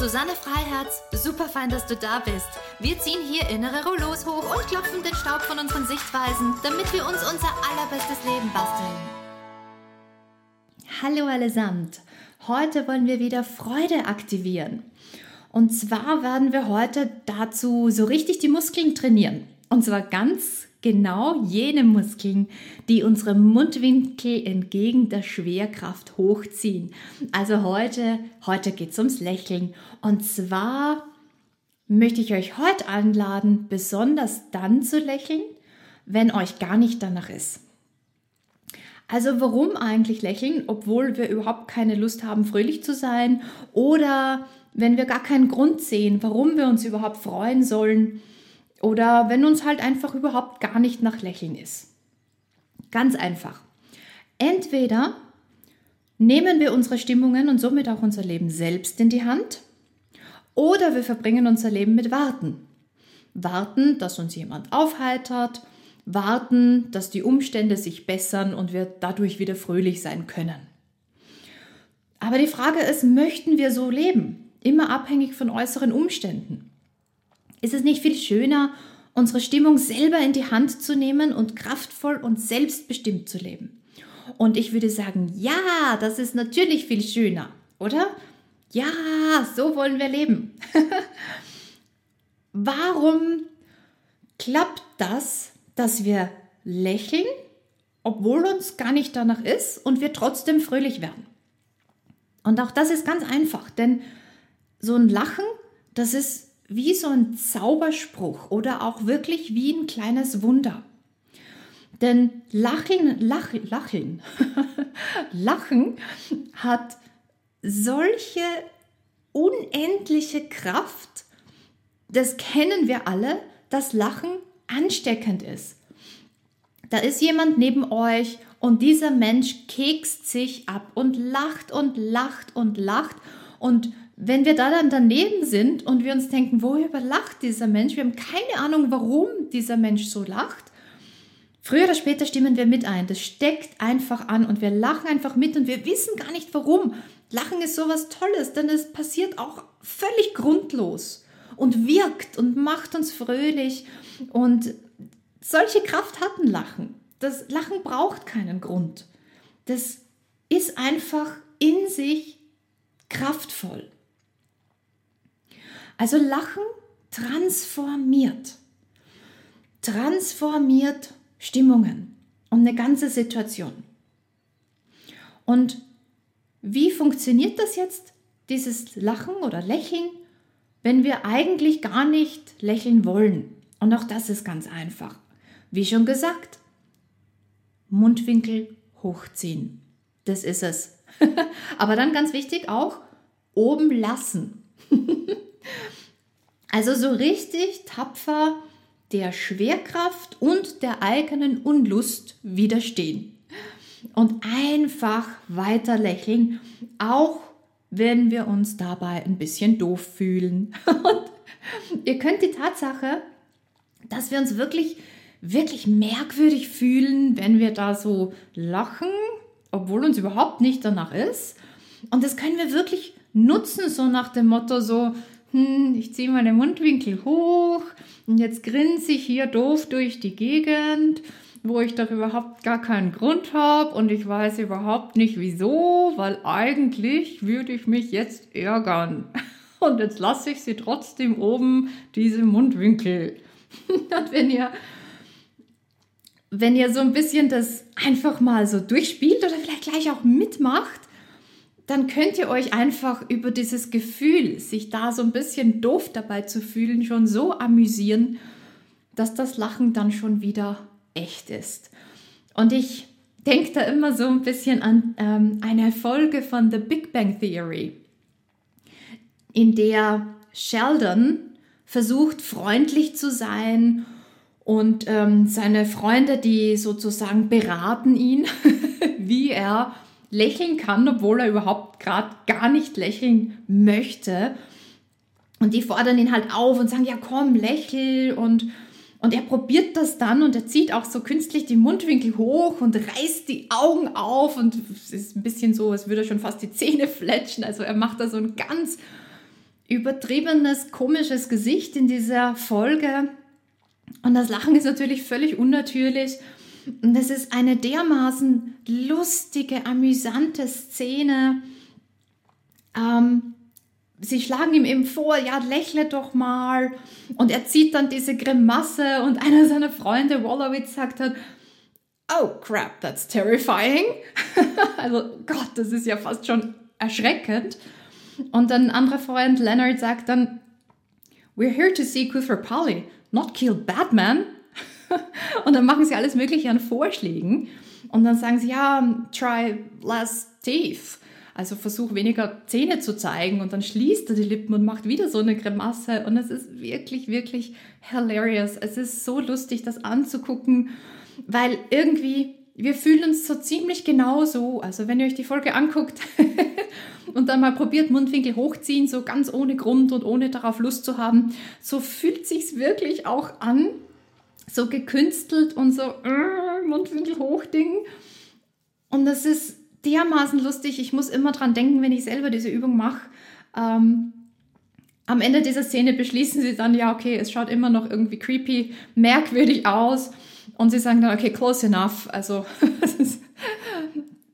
Susanne Freiherz. Super fein, dass du da bist. Wir ziehen hier innere Rollos hoch und klopfen den Staub von unseren Sichtweisen, damit wir uns unser allerbestes Leben basteln. Hallo allesamt. Heute wollen wir wieder Freude aktivieren. Und zwar werden wir heute dazu so richtig die Muskeln trainieren. Und zwar ganz genau jene Muskeln, die unsere Mundwinkel entgegen der Schwerkraft hochziehen. Also heute, heute geht es ums Lächeln. Und zwar möchte ich euch heute einladen, besonders dann zu lächeln, wenn euch gar nicht danach ist. Also warum eigentlich lächeln, obwohl wir überhaupt keine Lust haben, fröhlich zu sein oder wenn wir gar keinen Grund sehen, warum wir uns überhaupt freuen sollen oder wenn uns halt einfach überhaupt gar nicht nach Lächeln ist. Ganz einfach. Entweder nehmen wir unsere Stimmungen und somit auch unser Leben selbst in die Hand oder wir verbringen unser Leben mit Warten. Warten, dass uns jemand aufheitert, warten, dass die Umstände sich bessern und wir dadurch wieder fröhlich sein können. Aber die Frage ist, möchten wir so leben? Immer abhängig von äußeren Umständen. Ist es nicht viel schöner, unsere Stimmung selber in die Hand zu nehmen und kraftvoll und selbstbestimmt zu leben? Und ich würde sagen, ja, das ist natürlich viel schöner, oder? Ja, so wollen wir leben. Warum klappt das, dass wir lächeln, obwohl uns gar nicht danach ist und wir trotzdem fröhlich werden? Und auch das ist ganz einfach, denn so ein Lachen, das ist wie so ein Zauberspruch oder auch wirklich wie ein kleines Wunder. Denn Lachen, Lachen, Lachen, Lachen hat solche unendliche Kraft, das kennen wir alle, dass Lachen ansteckend ist. Da ist jemand neben euch und dieser Mensch kekst sich ab und lacht und lacht und lacht und wenn wir da dann daneben sind und wir uns denken, worüber lacht dieser Mensch? Wir haben keine Ahnung, warum dieser Mensch so lacht. Früher oder später stimmen wir mit ein. Das steckt einfach an und wir lachen einfach mit und wir wissen gar nicht warum. Lachen ist sowas Tolles, denn es passiert auch völlig grundlos und wirkt und macht uns fröhlich. Und solche Kraft hat ein Lachen. Das Lachen braucht keinen Grund. Das ist einfach in sich kraftvoll. Also Lachen transformiert. Transformiert Stimmungen und eine ganze Situation. Und wie funktioniert das jetzt, dieses Lachen oder Lächeln, wenn wir eigentlich gar nicht lächeln wollen? Und auch das ist ganz einfach. Wie schon gesagt, Mundwinkel hochziehen. Das ist es. Aber dann ganz wichtig auch, oben lassen. Also so richtig tapfer der Schwerkraft und der eigenen Unlust widerstehen. Und einfach weiter lächeln, auch wenn wir uns dabei ein bisschen doof fühlen. Und ihr könnt die Tatsache, dass wir uns wirklich, wirklich merkwürdig fühlen, wenn wir da so lachen, obwohl uns überhaupt nicht danach ist. Und das können wir wirklich nutzen, so nach dem Motto so, hm, ich ziehe meine Mundwinkel hoch und jetzt grinse ich hier doof durch die Gegend, wo ich doch überhaupt gar keinen Grund habe und ich weiß überhaupt nicht wieso, weil eigentlich würde ich mich jetzt ärgern. Und jetzt lasse ich sie trotzdem oben, diese Mundwinkel. Und wenn ihr, wenn ihr so ein bisschen das einfach mal so durchspielt oder vielleicht gleich auch mitmacht, dann könnt ihr euch einfach über dieses Gefühl, sich da so ein bisschen doof dabei zu fühlen, schon so amüsieren, dass das Lachen dann schon wieder echt ist. Und ich denke da immer so ein bisschen an ähm, eine Folge von The Big Bang Theory, in der Sheldon versucht, freundlich zu sein Und ähm, seine Freunde, die sozusagen beraten ihn, wie er lächeln kann, obwohl er überhaupt gerade gar nicht lächeln möchte. Und die fordern ihn halt auf und sagen, ja komm, lächel und und er probiert das dann und er zieht auch so künstlich die Mundwinkel hoch und reißt die Augen auf und es ist ein bisschen so, als würde er schon fast die Zähne fletschen. Also er macht da so ein ganz übertriebenes, komisches Gesicht in dieser Folge. Und das Lachen ist natürlich völlig unnatürlich. Und es ist eine dermaßen lustige, amüsante Szene. Ähm, sie schlagen ihm eben vor, ja, lächle doch mal. Und er zieht dann diese Grimasse und einer seiner Freunde, Wallowitz, sagt dann, oh crap, that's terrifying. also Gott, das ist ja fast schon erschreckend. Und ein anderer Freund, Leonard, sagt dann, we're here to see Kuthra not kill Batman. und dann machen sie alles Mögliche an Vorschlägen. Und dann sagen sie, ja, try less teeth. Also versuch weniger Zähne zu zeigen und dann schließt er die Lippen und macht wieder so eine Grimasse und es ist wirklich, wirklich hilarious. Es ist so lustig, das anzugucken, weil irgendwie wir fühlen uns so ziemlich genau so. Also wenn ihr euch die Folge anguckt und dann mal probiert Mundwinkel hochziehen, so ganz ohne Grund und ohne darauf Lust zu haben, so fühlt sich's wirklich auch an, so gekünstelt und so äh, Mundwinkel hochding. Und das ist dermaßen lustig. Ich muss immer dran denken, wenn ich selber diese Übung mache. Ähm, am Ende dieser Szene beschließen sie dann, ja, okay, es schaut immer noch irgendwie creepy, merkwürdig aus. Und sie sagen dann, okay, close enough. Also es ist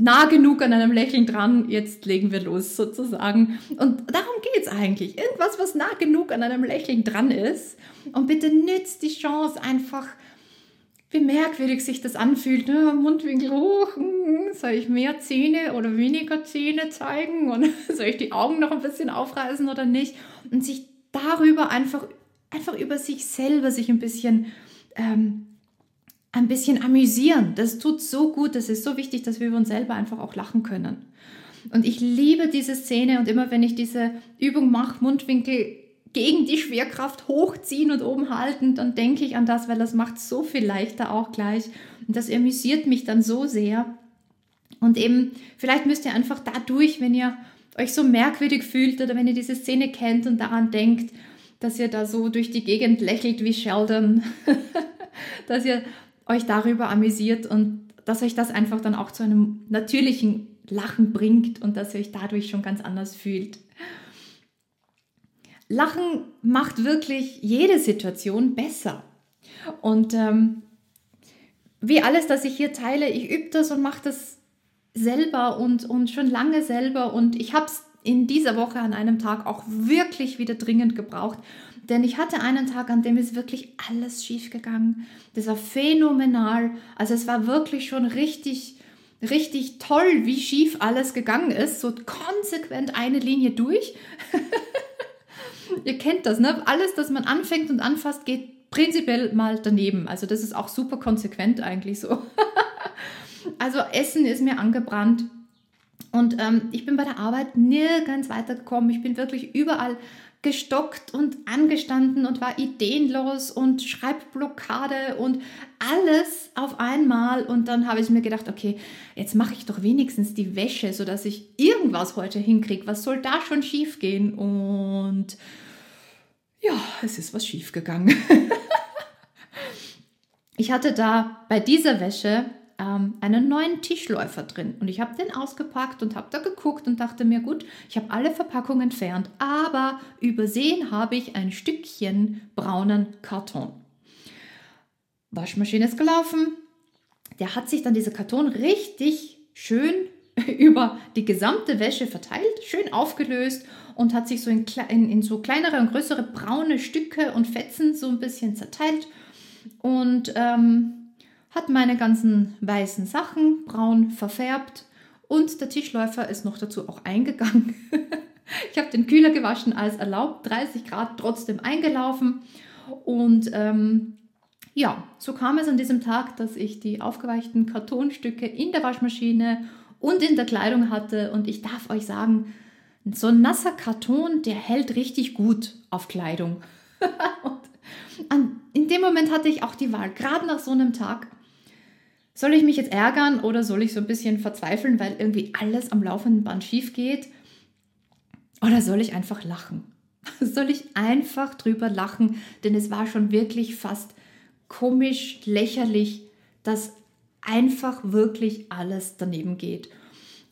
nah genug an einem Lächeln dran, jetzt legen wir los sozusagen. Und darum geht es eigentlich. Irgendwas, was nah genug an einem Lächeln dran ist. Und bitte nützt die Chance einfach wie merkwürdig sich das anfühlt. Ne? Mundwinkel hoch, hm, soll ich mehr Zähne oder weniger Zähne zeigen und soll ich die Augen noch ein bisschen aufreißen oder nicht? Und sich darüber einfach, einfach über sich selber sich ein bisschen, ähm, ein bisschen amüsieren. Das tut so gut, das ist so wichtig, dass wir über uns selber einfach auch lachen können. Und ich liebe diese Szene und immer wenn ich diese Übung mache, Mundwinkel gegen die Schwerkraft hochziehen und oben halten, dann denke ich an das, weil das macht so viel leichter auch gleich. Und das amüsiert mich dann so sehr. Und eben, vielleicht müsst ihr einfach dadurch, wenn ihr euch so merkwürdig fühlt oder wenn ihr diese Szene kennt und daran denkt, dass ihr da so durch die Gegend lächelt wie Sheldon, dass ihr euch darüber amüsiert und dass euch das einfach dann auch zu einem natürlichen Lachen bringt und dass ihr euch dadurch schon ganz anders fühlt. Lachen macht wirklich jede Situation besser. Und ähm, wie alles, das ich hier teile, ich übe das und mache das selber und, und schon lange selber. Und ich habe es in dieser Woche an einem Tag auch wirklich wieder dringend gebraucht. Denn ich hatte einen Tag, an dem ist wirklich alles schief gegangen. Das war phänomenal. Also es war wirklich schon richtig, richtig toll, wie schief alles gegangen ist. So konsequent eine Linie durch. Ihr kennt das, ne? Alles, das man anfängt und anfasst, geht prinzipiell mal daneben. Also das ist auch super konsequent eigentlich so. also Essen ist mir angebrannt. Und ähm, ich bin bei der Arbeit nirgends weitergekommen. Ich bin wirklich überall gestockt und angestanden und war ideenlos und Schreibblockade und alles auf einmal. Und dann habe ich mir gedacht, okay, jetzt mache ich doch wenigstens die Wäsche, sodass ich irgendwas heute hinkriege. Was soll da schon schief gehen? Und ja, es ist was schiefgegangen. ich hatte da bei dieser Wäsche ähm, einen neuen Tischläufer drin und ich habe den ausgepackt und habe da geguckt und dachte mir, gut, ich habe alle Verpackungen entfernt, aber übersehen habe ich ein Stückchen braunen Karton. Waschmaschine ist gelaufen. Der hat sich dann dieser Karton richtig schön über die gesamte Wäsche verteilt, schön aufgelöst und hat sich so in, in, in, so kleinere und größere braune Stücke und Fetzen so ein bisschen zerteilt und ähm, hat meine ganzen weißen Sachen braun verfärbt und der Tischläufer ist noch dazu auch eingegangen. ich habe den Kühler gewaschen als erlaubt, 30 Grad trotzdem eingelaufen und ähm, ja, so kam es an diesem Tag, dass ich die aufgeweichten Kartonstücke in der Waschmaschine und in der Kleidung hatte und ich darf euch sagen, so ein nasser Karton, der hält richtig gut auf Kleidung. und in dem Moment hatte ich auch die Wahl, gerade nach so einem Tag. Soll ich mich jetzt ärgern oder soll ich so ein bisschen verzweifeln, weil irgendwie alles am laufenden Band schief geht? Oder soll ich einfach lachen? Soll ich einfach drüber lachen? Denn es war schon wirklich fast komisch, lächerlich, dass einfach wirklich alles daneben geht.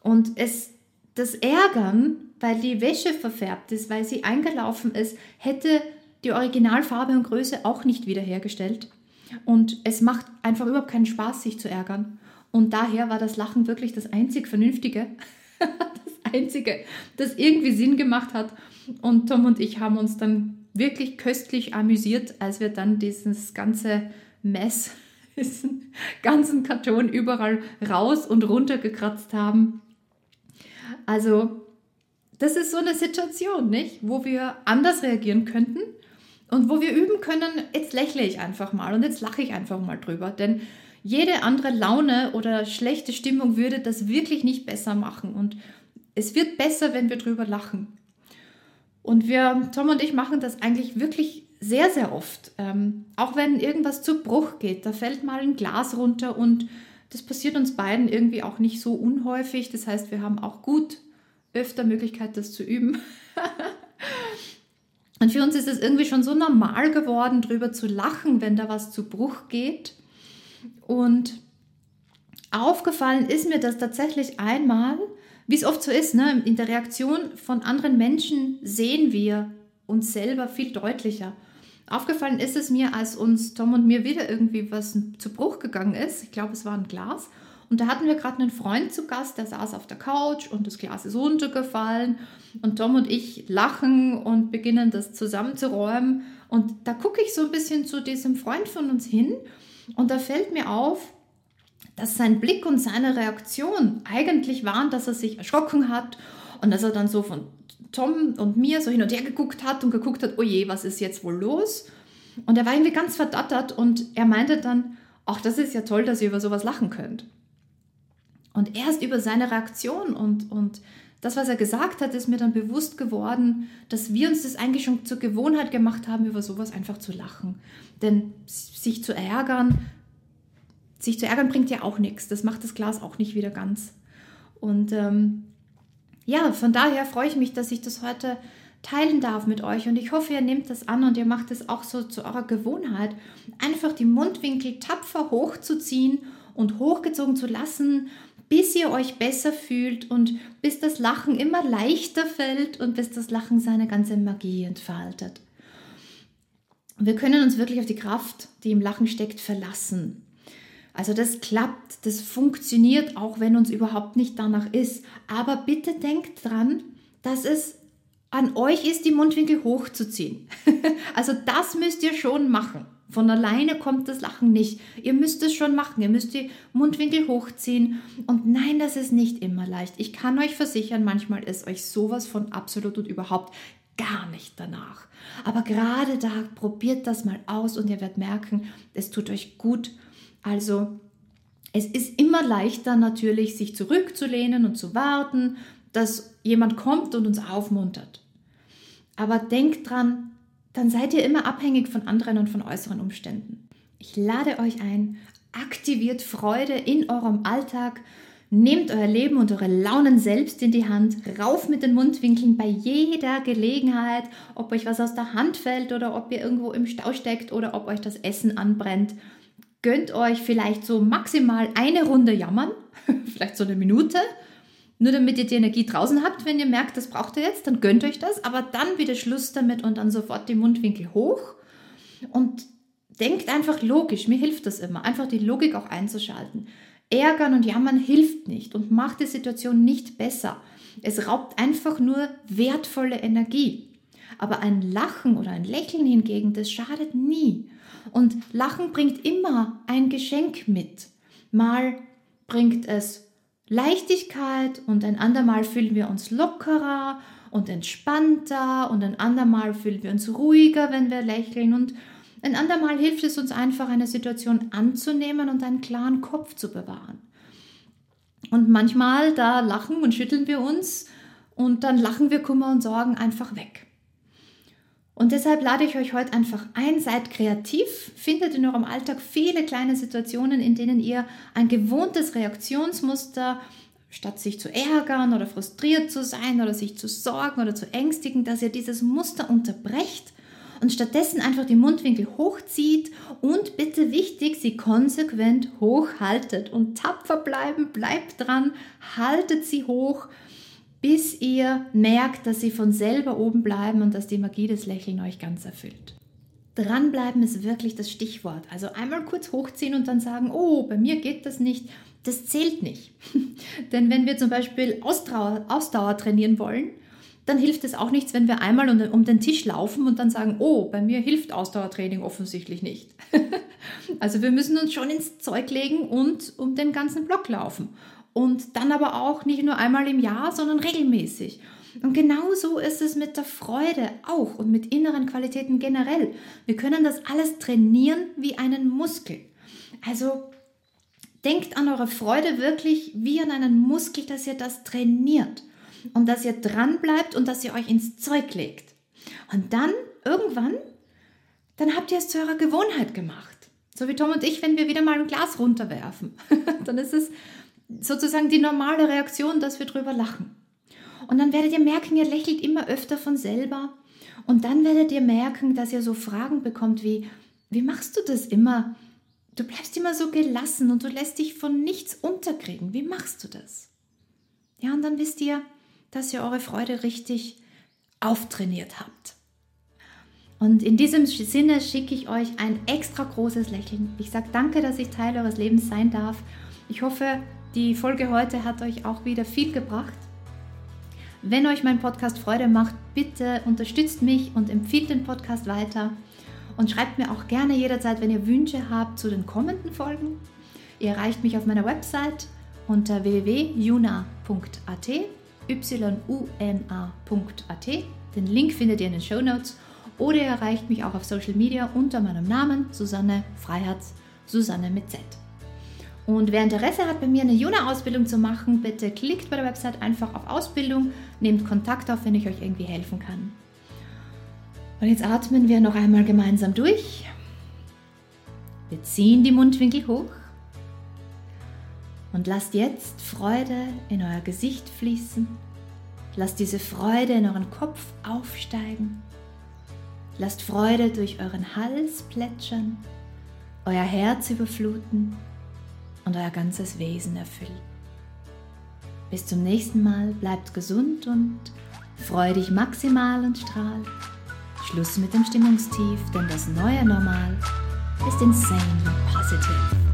Und es, das Ärgern, weil die Wäsche verfärbt ist, weil sie eingelaufen ist, hätte die Originalfarbe und Größe auch nicht wiederhergestellt. Und es macht einfach überhaupt keinen Spaß, sich zu ärgern. Und daher war das Lachen wirklich das einzig Vernünftige, das Einzige, das irgendwie Sinn gemacht hat. Und Tom und ich haben uns dann wirklich köstlich amüsiert, als wir dann dieses ganze Mess, diesen ganzen Karton überall raus und runter gekratzt haben. Also, das ist so eine Situation, nicht? Wo wir anders reagieren könnten und wo wir üben können, jetzt lächle ich einfach mal und jetzt lache ich einfach mal drüber. Denn jede andere Laune oder schlechte Stimmung würde das wirklich nicht besser machen. Und es wird besser, wenn wir drüber lachen. Und wir, Tom und ich, machen das eigentlich wirklich sehr, sehr oft. Ähm, auch wenn irgendwas zu Bruch geht, da fällt mal ein Glas runter und das passiert uns beiden irgendwie auch nicht so unhäufig. Das heißt, wir haben auch gut öfter Möglichkeit, das zu üben. und für uns ist es irgendwie schon so normal geworden, drüber zu lachen, wenn da was zu Bruch geht. Und aufgefallen ist mir das tatsächlich einmal, wie es oft so ist, ne? in der Reaktion von anderen Menschen sehen wir uns selber viel deutlicher. Aufgefallen ist es mir, als uns Tom und mir wieder irgendwie was zu Bruch gegangen ist. Ich glaube, es war ein Glas. Und da hatten wir gerade einen Freund zu Gast, der saß auf der Couch und das Glas ist runtergefallen. Und Tom und ich lachen und beginnen das zusammenzuräumen. Und da gucke ich so ein bisschen zu diesem Freund von uns hin. Und da fällt mir auf, dass sein Blick und seine Reaktion eigentlich waren, dass er sich erschrocken hat und dass er dann so von Tom und mir so hin und her geguckt hat und geguckt hat, oh je, was ist jetzt wohl los? Und er war irgendwie ganz verdattert und er meinte dann, ach, das ist ja toll, dass ihr über sowas lachen könnt. Und erst über seine Reaktion und, und das, was er gesagt hat, ist mir dann bewusst geworden, dass wir uns das eigentlich schon zur Gewohnheit gemacht haben, über sowas einfach zu lachen. Denn sich zu ärgern, sich zu ärgern bringt ja auch nichts. Das macht das Glas auch nicht wieder ganz. Und ähm, ja, von daher freue ich mich, dass ich das heute teilen darf mit euch und ich hoffe, ihr nehmt das an und ihr macht es auch so zu eurer Gewohnheit, einfach die Mundwinkel tapfer hochzuziehen und hochgezogen zu lassen, bis ihr euch besser fühlt und bis das Lachen immer leichter fällt und bis das Lachen seine ganze Magie entfaltet. Wir können uns wirklich auf die Kraft, die im Lachen steckt, verlassen. Also das klappt, das funktioniert, auch wenn uns überhaupt nicht danach ist. Aber bitte denkt dran, dass es an euch ist, die Mundwinkel hochzuziehen. also das müsst ihr schon machen. Von alleine kommt das Lachen nicht. Ihr müsst es schon machen. Ihr müsst die Mundwinkel hochziehen. Und nein, das ist nicht immer leicht. Ich kann euch versichern, manchmal ist euch sowas von absolut und überhaupt gar nicht danach. Aber gerade da probiert das mal aus und ihr werdet merken, es tut euch gut also es ist immer leichter natürlich, sich zurückzulehnen und zu warten, dass jemand kommt und uns aufmuntert. Aber denkt dran, dann seid ihr immer abhängig von anderen und von äußeren Umständen. Ich lade euch ein, aktiviert Freude in eurem Alltag, nehmt euer Leben und eure Launen selbst in die Hand, rauf mit den Mundwinkeln bei jeder Gelegenheit, ob euch was aus der Hand fällt oder ob ihr irgendwo im Stau steckt oder ob euch das Essen anbrennt gönnt euch vielleicht so maximal eine Runde jammern, vielleicht so eine Minute, nur damit ihr die Energie draußen habt. Wenn ihr merkt, das braucht ihr jetzt, dann gönnt euch das, aber dann wieder Schluss damit und dann sofort die Mundwinkel hoch und denkt einfach logisch. Mir hilft das immer, einfach die Logik auch einzuschalten. Ärgern und jammern hilft nicht und macht die Situation nicht besser. Es raubt einfach nur wertvolle Energie. Aber ein Lachen oder ein Lächeln hingegen, das schadet nie. Und Lachen bringt immer ein Geschenk mit. Mal bringt es Leichtigkeit und ein andermal fühlen wir uns lockerer und entspannter und ein andermal fühlen wir uns ruhiger, wenn wir lächeln und ein andermal hilft es uns einfach, eine Situation anzunehmen und einen klaren Kopf zu bewahren. Und manchmal, da lachen und schütteln wir uns und dann lachen wir Kummer und Sorgen einfach weg. Und deshalb lade ich euch heute einfach ein, seid kreativ, findet in eurem Alltag viele kleine Situationen, in denen ihr ein gewohntes Reaktionsmuster, statt sich zu ärgern oder frustriert zu sein oder sich zu sorgen oder zu ängstigen, dass ihr dieses Muster unterbrecht und stattdessen einfach die Mundwinkel hochzieht und bitte wichtig, sie konsequent hochhaltet und tapfer bleiben, bleibt dran, haltet sie hoch bis ihr merkt, dass sie von selber oben bleiben und dass die Magie des Lächeln euch ganz erfüllt. Dranbleiben ist wirklich das Stichwort. Also einmal kurz hochziehen und dann sagen, oh, bei mir geht das nicht. Das zählt nicht. Denn wenn wir zum Beispiel Ausdauer, Ausdauer trainieren wollen, dann hilft es auch nichts, wenn wir einmal um den, um den Tisch laufen und dann sagen, oh, bei mir hilft Ausdauertraining offensichtlich nicht. also wir müssen uns schon ins Zeug legen und um den ganzen Block laufen und dann aber auch nicht nur einmal im Jahr, sondern regelmäßig. Und genauso ist es mit der Freude auch und mit inneren Qualitäten generell. Wir können das alles trainieren wie einen Muskel. Also denkt an eure Freude wirklich wie an einen Muskel, dass ihr das trainiert und dass ihr dran bleibt und dass ihr euch ins Zeug legt. Und dann irgendwann, dann habt ihr es zu eurer Gewohnheit gemacht. So wie Tom und ich, wenn wir wieder mal ein Glas runterwerfen. dann ist es sozusagen die normale Reaktion, dass wir drüber lachen. Und dann werdet ihr merken, ihr lächelt immer öfter von selber. Und dann werdet ihr merken, dass ihr so Fragen bekommt wie, wie machst du das immer? Du bleibst immer so gelassen und du lässt dich von nichts unterkriegen. Wie machst du das? Ja, und dann wisst ihr, dass ihr eure Freude richtig auftrainiert habt. Und in diesem Sinne schicke ich euch ein extra großes Lächeln. Ich sage danke, dass ich Teil eures Lebens sein darf. Ich hoffe, die Folge heute hat euch auch wieder viel gebracht. Wenn euch mein Podcast Freude macht, bitte unterstützt mich und empfiehlt den Podcast weiter. Und schreibt mir auch gerne jederzeit, wenn ihr Wünsche habt zu den kommenden Folgen. Ihr erreicht mich auf meiner Website unter www.juna.at, y-u-n-a.at. Den Link findet ihr in den Show Notes. Oder ihr erreicht mich auch auf Social Media unter meinem Namen, Susanne Freiherz, Susanne mit Z. Und wer Interesse hat, bei mir eine Juna-Ausbildung zu machen, bitte klickt bei der Website einfach auf Ausbildung, nehmt Kontakt auf, wenn ich euch irgendwie helfen kann. Und jetzt atmen wir noch einmal gemeinsam durch. Wir ziehen die Mundwinkel hoch und lasst jetzt Freude in euer Gesicht fließen. Lasst diese Freude in euren Kopf aufsteigen. Lasst Freude durch euren Hals plätschern, euer Herz überfluten und euer ganzes Wesen erfüllen. Bis zum nächsten Mal, bleibt gesund und freu dich maximal und strahl. Schluss mit dem Stimmungstief, denn das neue Normal ist insanely positive.